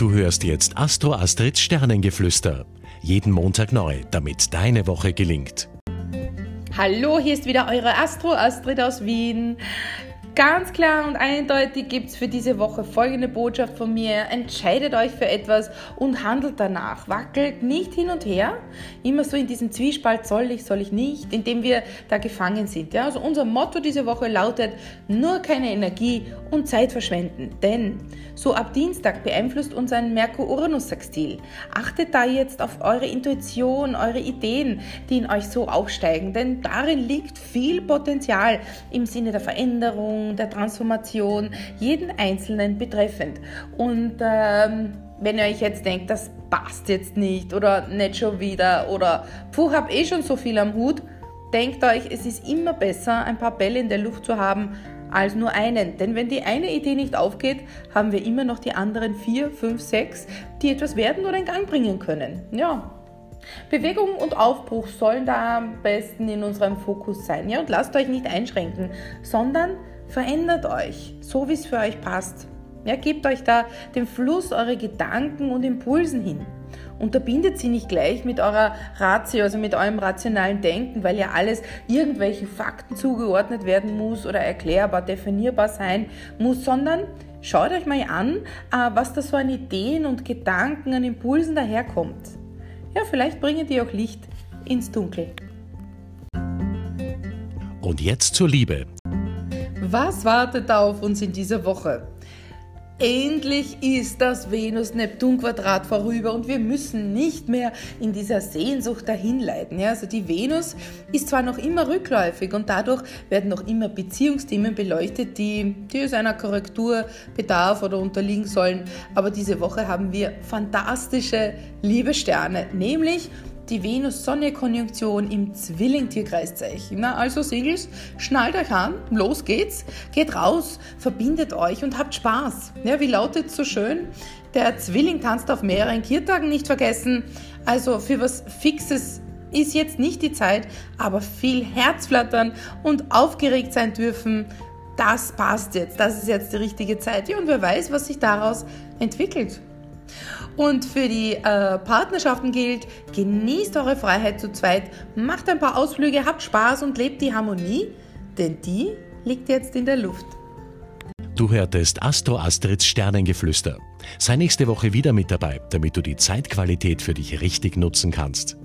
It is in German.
Du hörst jetzt Astro Astrids Sternengeflüster. Jeden Montag neu, damit deine Woche gelingt. Hallo, hier ist wieder eure Astro Astrid aus Wien. Ganz klar und eindeutig gibt es für diese Woche folgende Botschaft von mir. Entscheidet euch für etwas und handelt danach. Wackelt nicht hin und her. Immer so in diesem Zwiespalt, soll ich, soll ich nicht, in dem wir da gefangen sind. Ja? Also unser Motto diese Woche lautet, nur keine Energie und Zeit verschwenden. Denn so ab Dienstag beeinflusst uns ein Merkur-Uranus-Sextil. Achtet da jetzt auf eure Intuition, eure Ideen, die in euch so aufsteigen. Denn darin liegt viel Potenzial im Sinne der Veränderung Der Transformation, jeden Einzelnen betreffend. Und ähm, wenn ihr euch jetzt denkt, das passt jetzt nicht oder nicht schon wieder oder puh, hab eh schon so viel am Hut, denkt euch, es ist immer besser, ein paar Bälle in der Luft zu haben, als nur einen. Denn wenn die eine Idee nicht aufgeht, haben wir immer noch die anderen vier, fünf, sechs, die etwas werden oder in Gang bringen können. Ja. Bewegung und Aufbruch sollen da am besten in unserem Fokus sein. Ja, und lasst euch nicht einschränken, sondern Verändert euch, so wie es für euch passt. Ja, gebt euch da den Fluss eurer Gedanken und Impulsen hin. Unterbindet sie nicht gleich mit eurer Ratio, also mit eurem rationalen Denken, weil ja alles irgendwelchen Fakten zugeordnet werden muss oder erklärbar, definierbar sein muss, sondern schaut euch mal an, äh, was da so an Ideen und Gedanken, an Impulsen daherkommt. Ja, vielleicht bringen die auch Licht ins Dunkel. Und jetzt zur Liebe. Was wartet da auf uns in dieser Woche? Endlich ist das Venus-Neptun-Quadrat vorüber und wir müssen nicht mehr in dieser Sehnsucht dahin leiden. Ja, also die Venus ist zwar noch immer rückläufig und dadurch werden noch immer Beziehungsthemen beleuchtet, die, die es einer Korrektur bedarf oder unterliegen sollen. Aber diese Woche haben wir fantastische Liebesterne, nämlich die Venus-Sonne-Konjunktion im Zwilling-Tierkreiszeichen. Also Singles, schnallt euch an, los geht's, geht raus, verbindet euch und habt Spaß. Ja, wie lautet so schön? Der Zwilling tanzt auf mehreren Kiertagen, nicht vergessen. Also für was Fixes ist jetzt nicht die Zeit, aber viel Herzflattern und aufgeregt sein dürfen, das passt jetzt. Das ist jetzt die richtige Zeit. Ja, und wer weiß, was sich daraus entwickelt. Und für die äh, Partnerschaften gilt, genießt eure Freiheit zu zweit, macht ein paar Ausflüge, habt Spaß und lebt die Harmonie, denn die liegt jetzt in der Luft. Du hörtest Astro Astrids Sternengeflüster. Sei nächste Woche wieder mit dabei, damit du die Zeitqualität für dich richtig nutzen kannst.